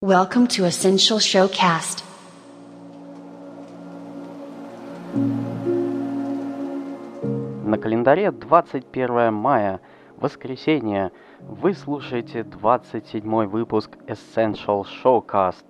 Welcome to Essential Showcast. На календаре 21 мая, воскресенье. Вы слушаете 27 выпуск Essential Showcast.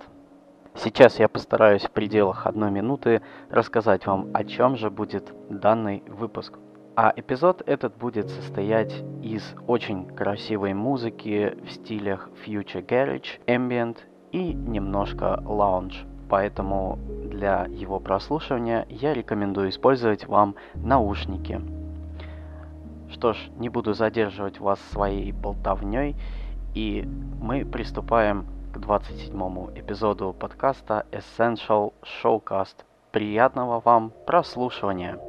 Сейчас я постараюсь в пределах одной минуты рассказать вам, о чем же будет данный выпуск. А эпизод этот будет состоять из очень красивой музыки в стилях Future Garage, Ambient и немножко лаунж. Поэтому для его прослушивания я рекомендую использовать вам наушники. Что ж, не буду задерживать вас своей болтовней, и мы приступаем к 27 эпизоду подкаста Essential Showcast. Приятного вам прослушивания!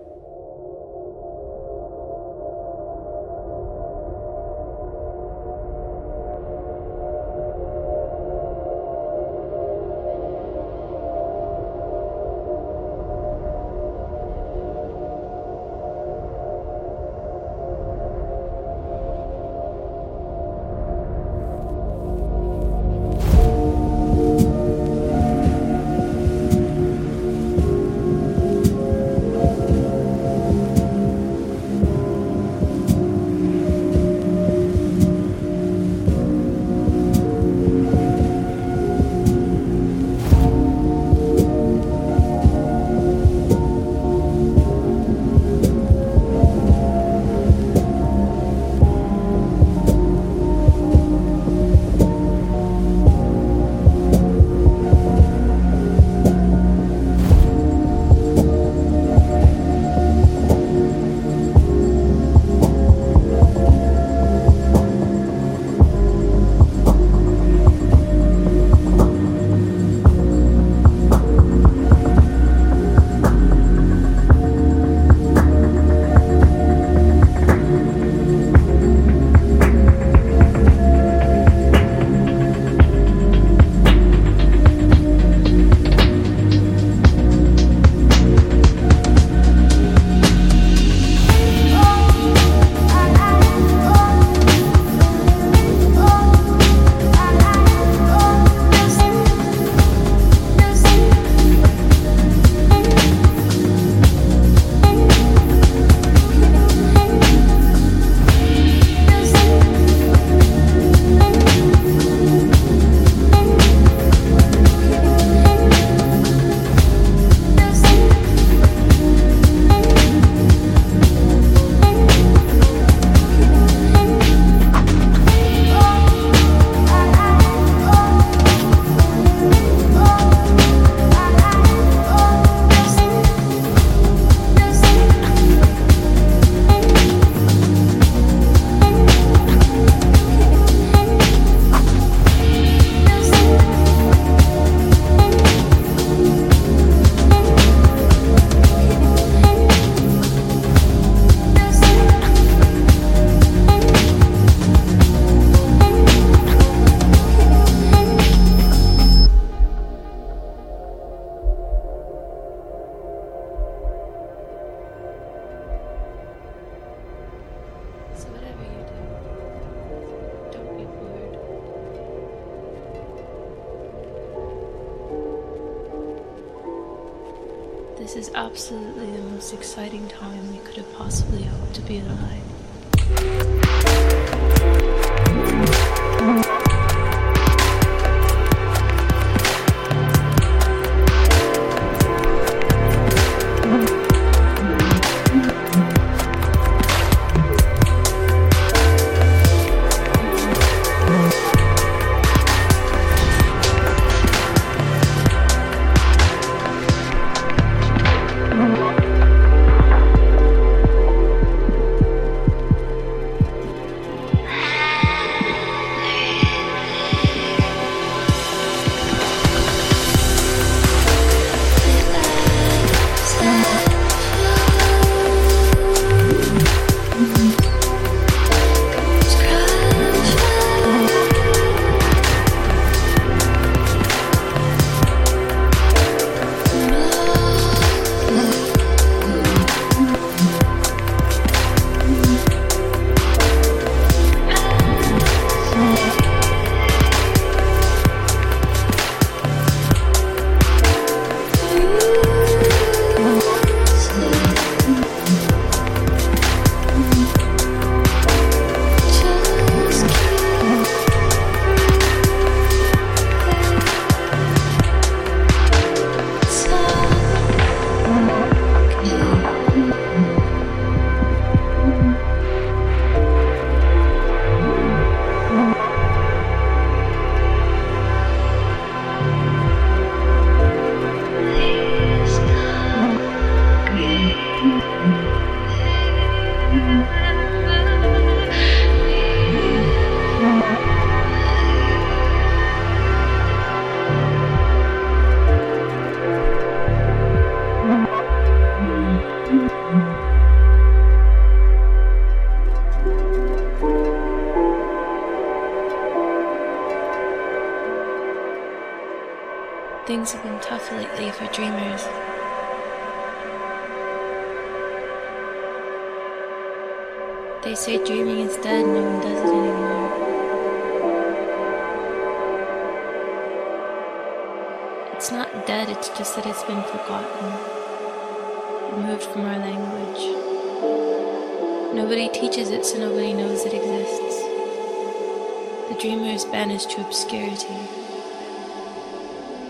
The dreamer is banished to obscurity.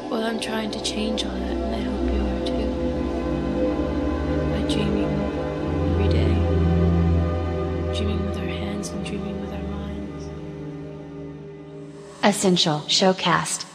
Well, I'm trying to change all that, and I hope you are too. By dreaming every day, dreaming with our hands and dreaming with our minds. Essential Showcast.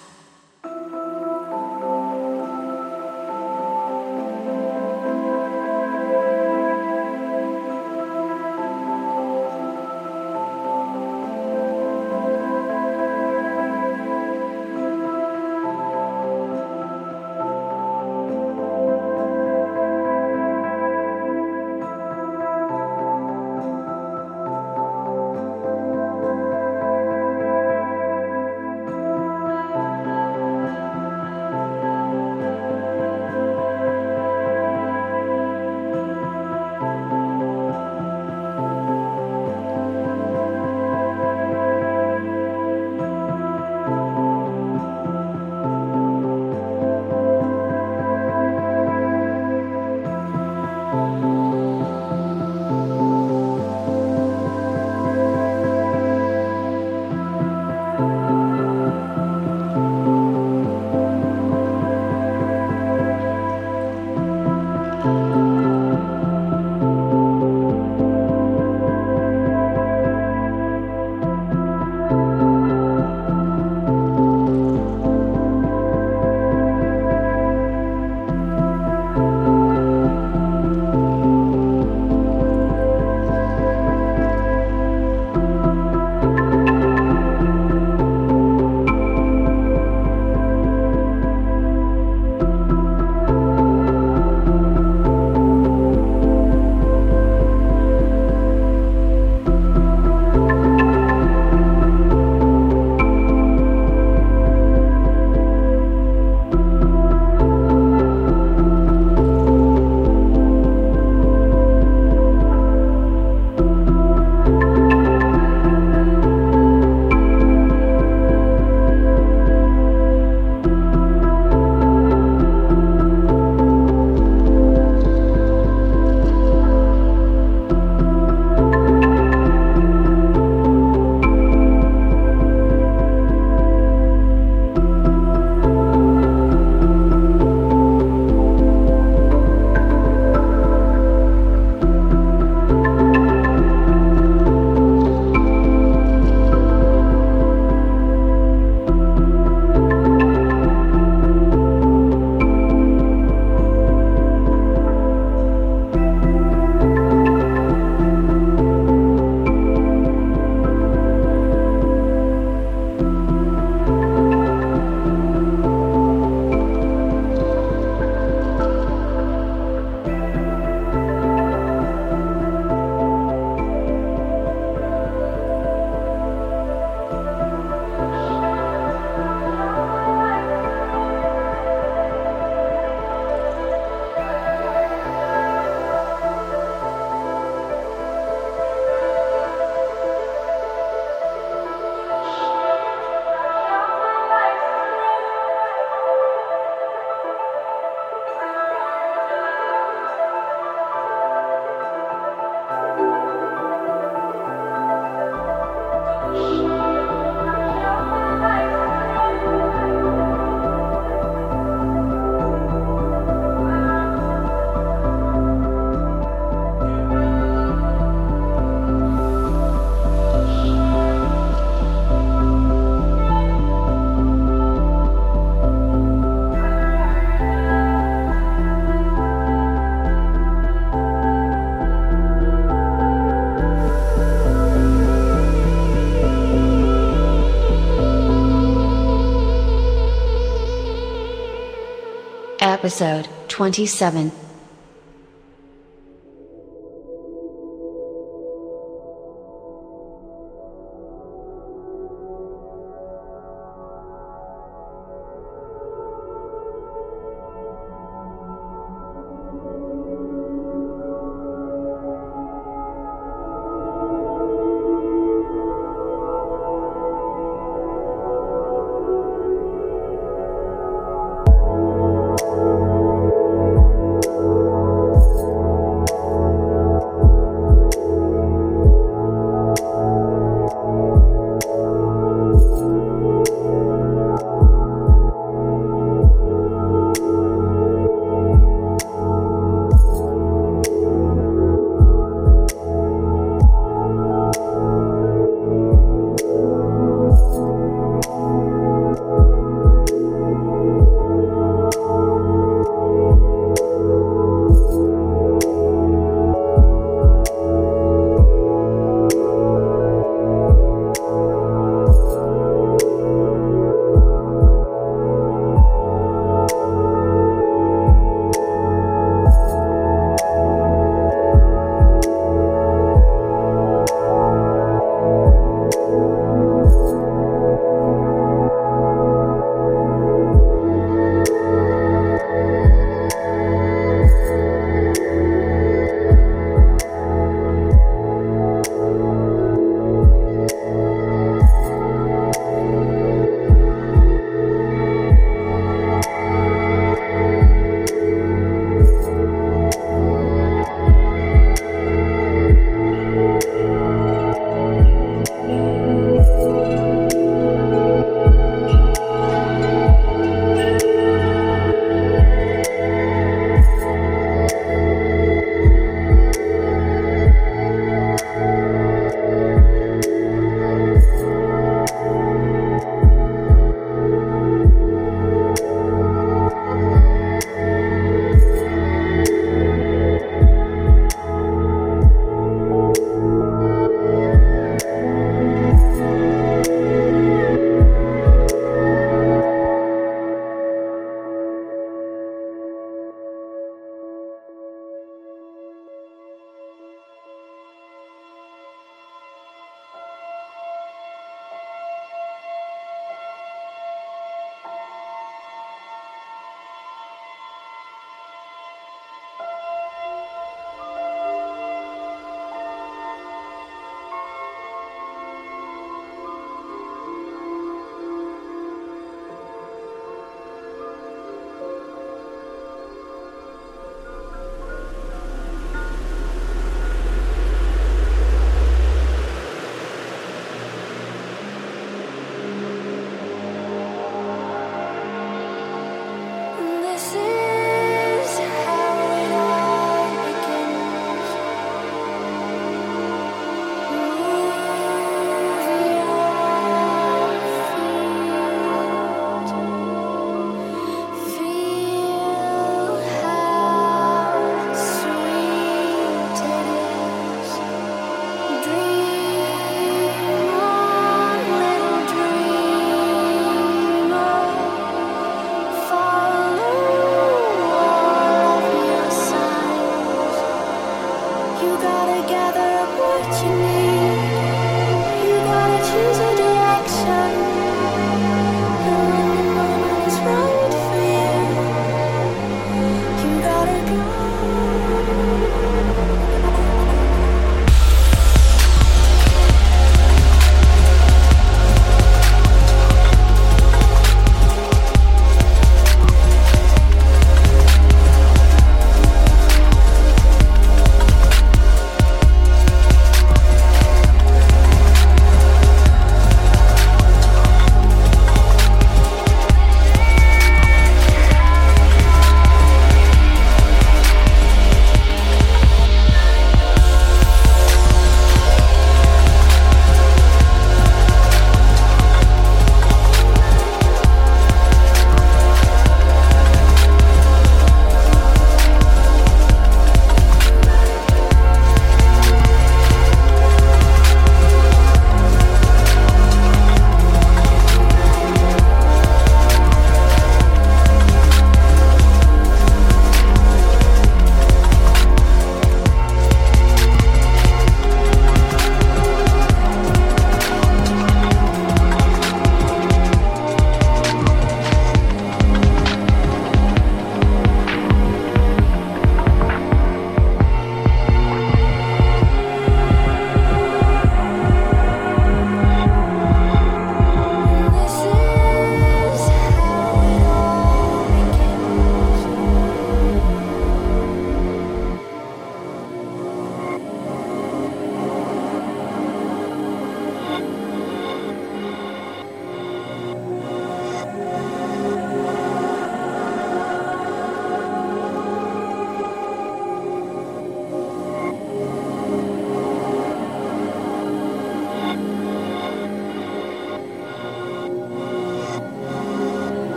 Episode 27.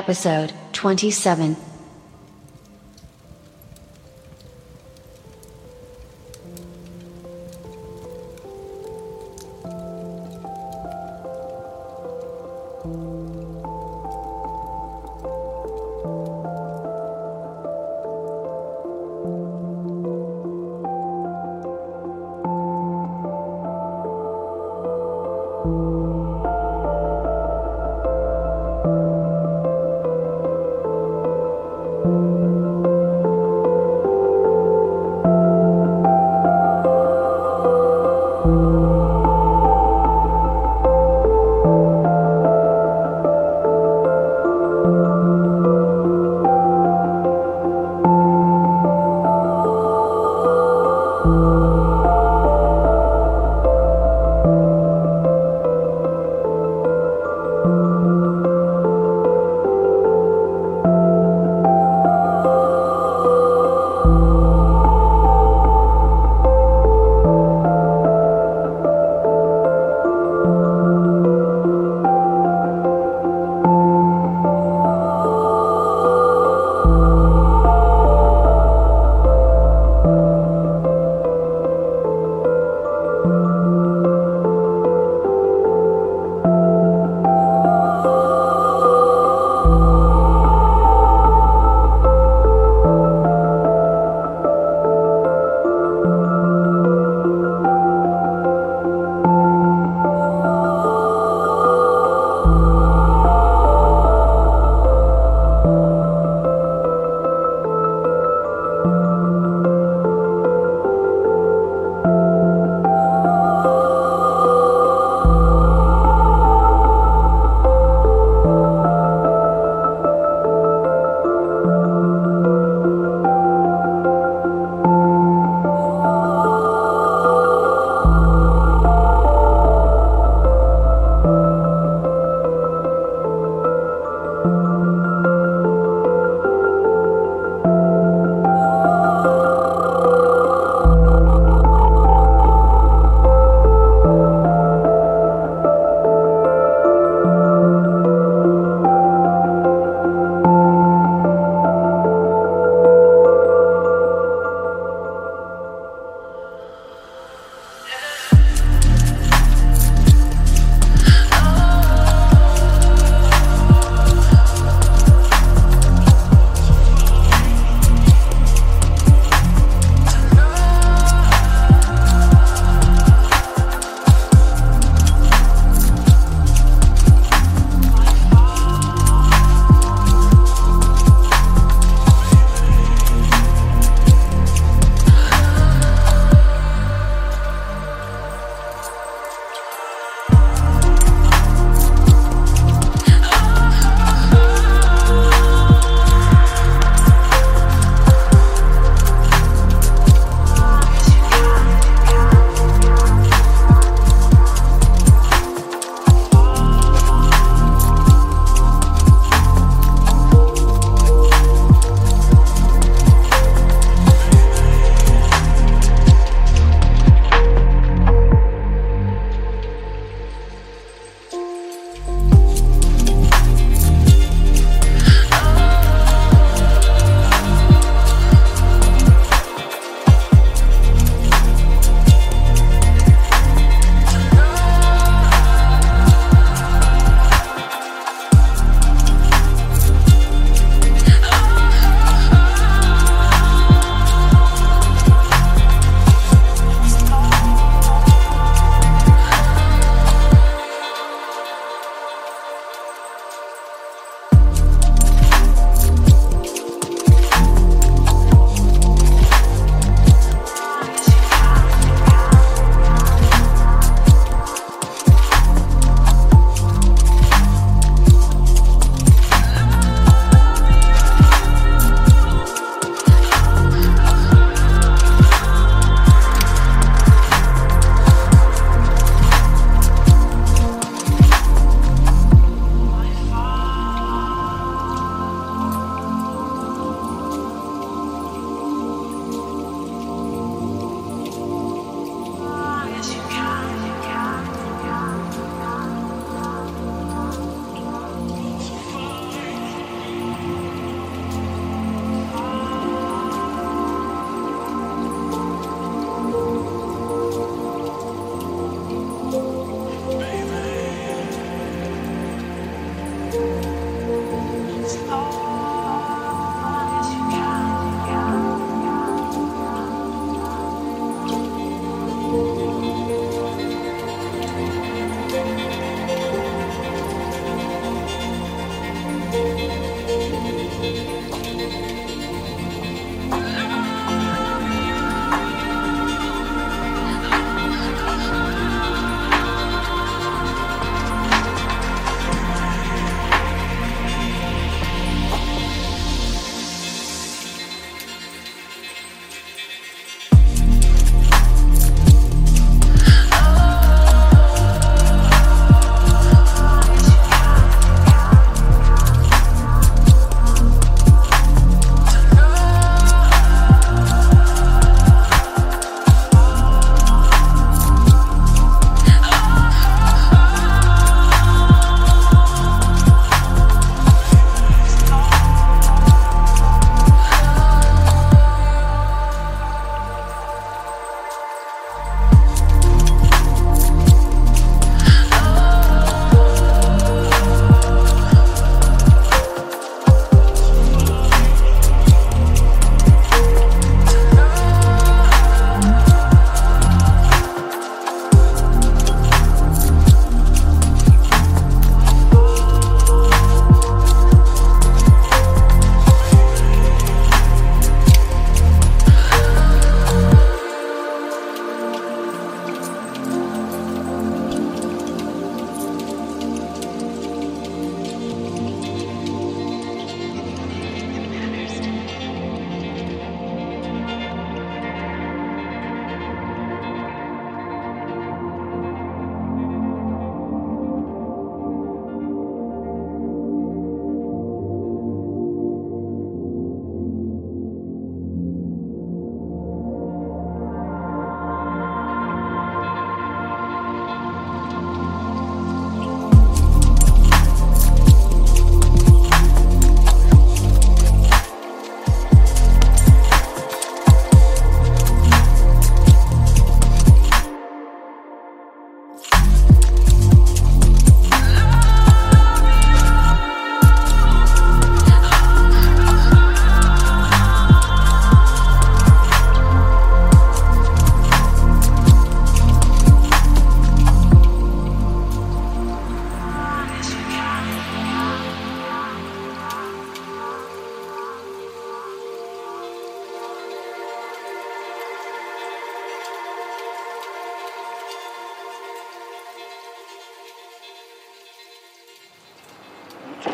Episode 27.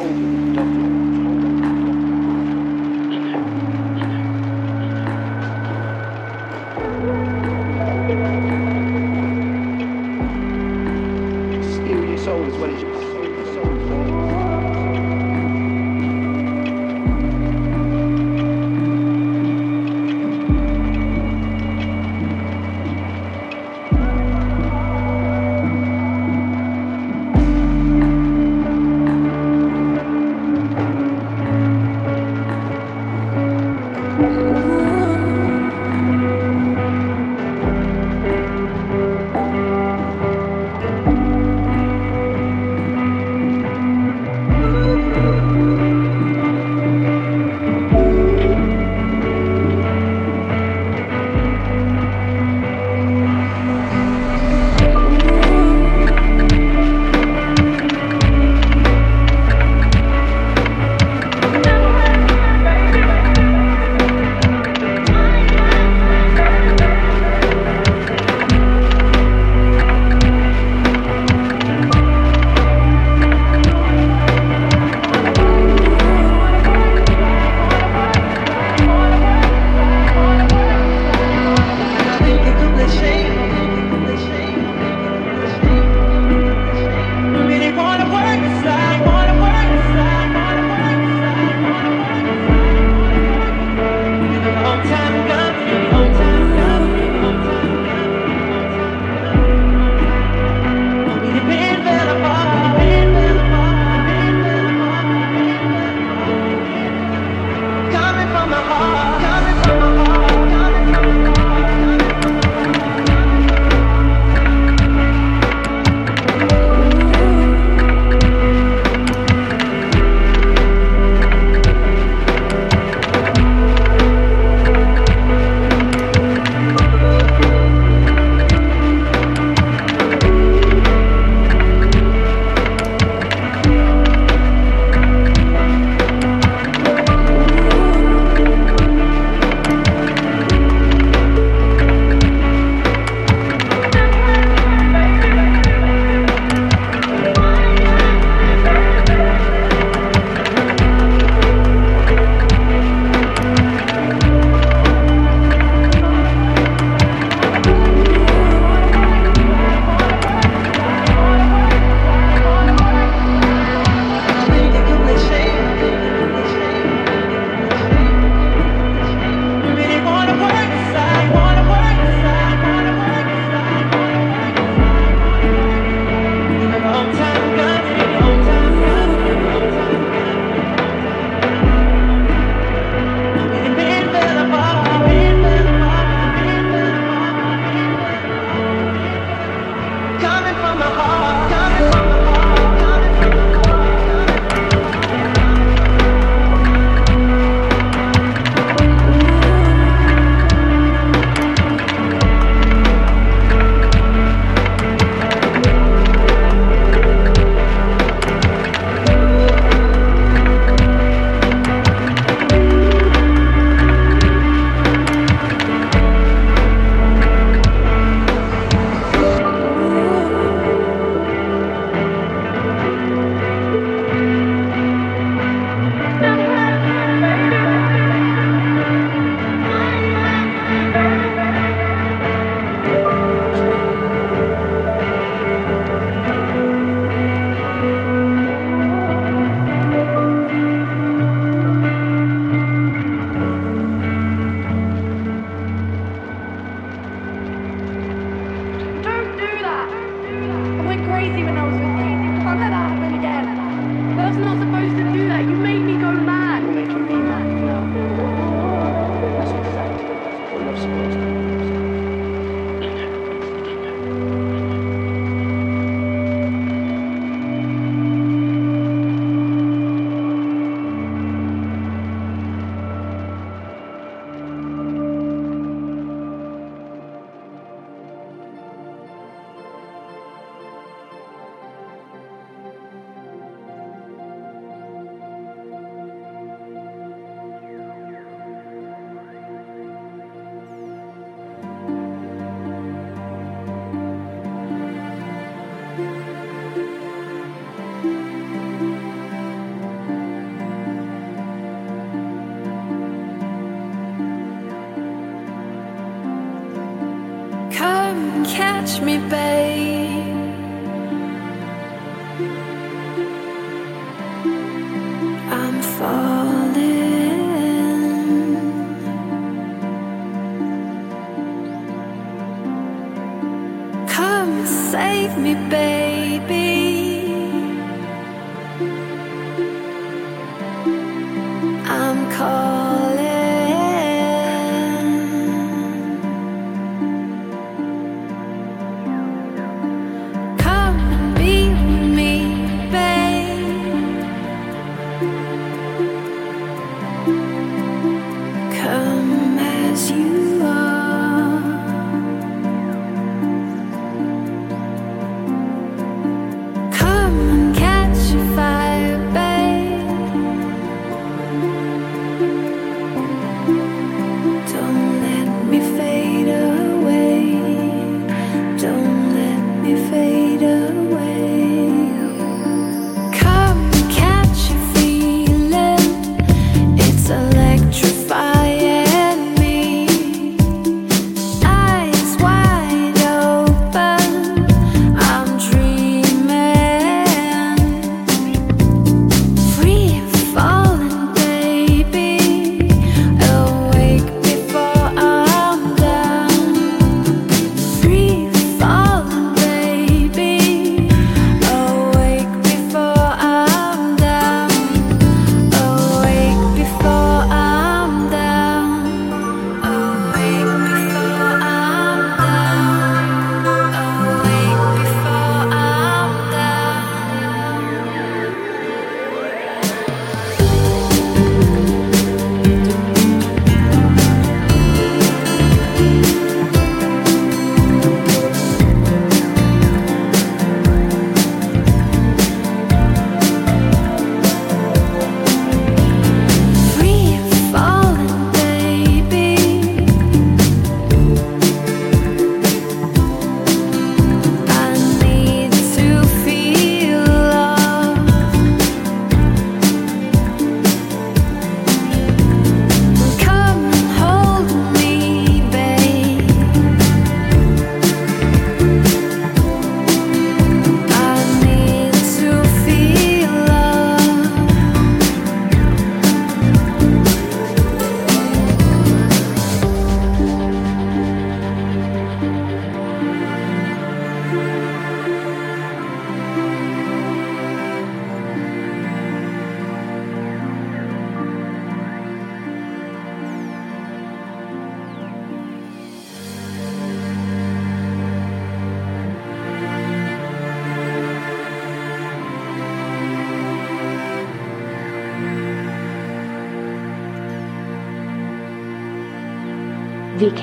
home.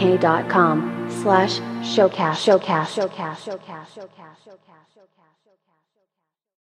vk.com slash showcast. Showcast. Showcast. Showcast. Showcast. Showcast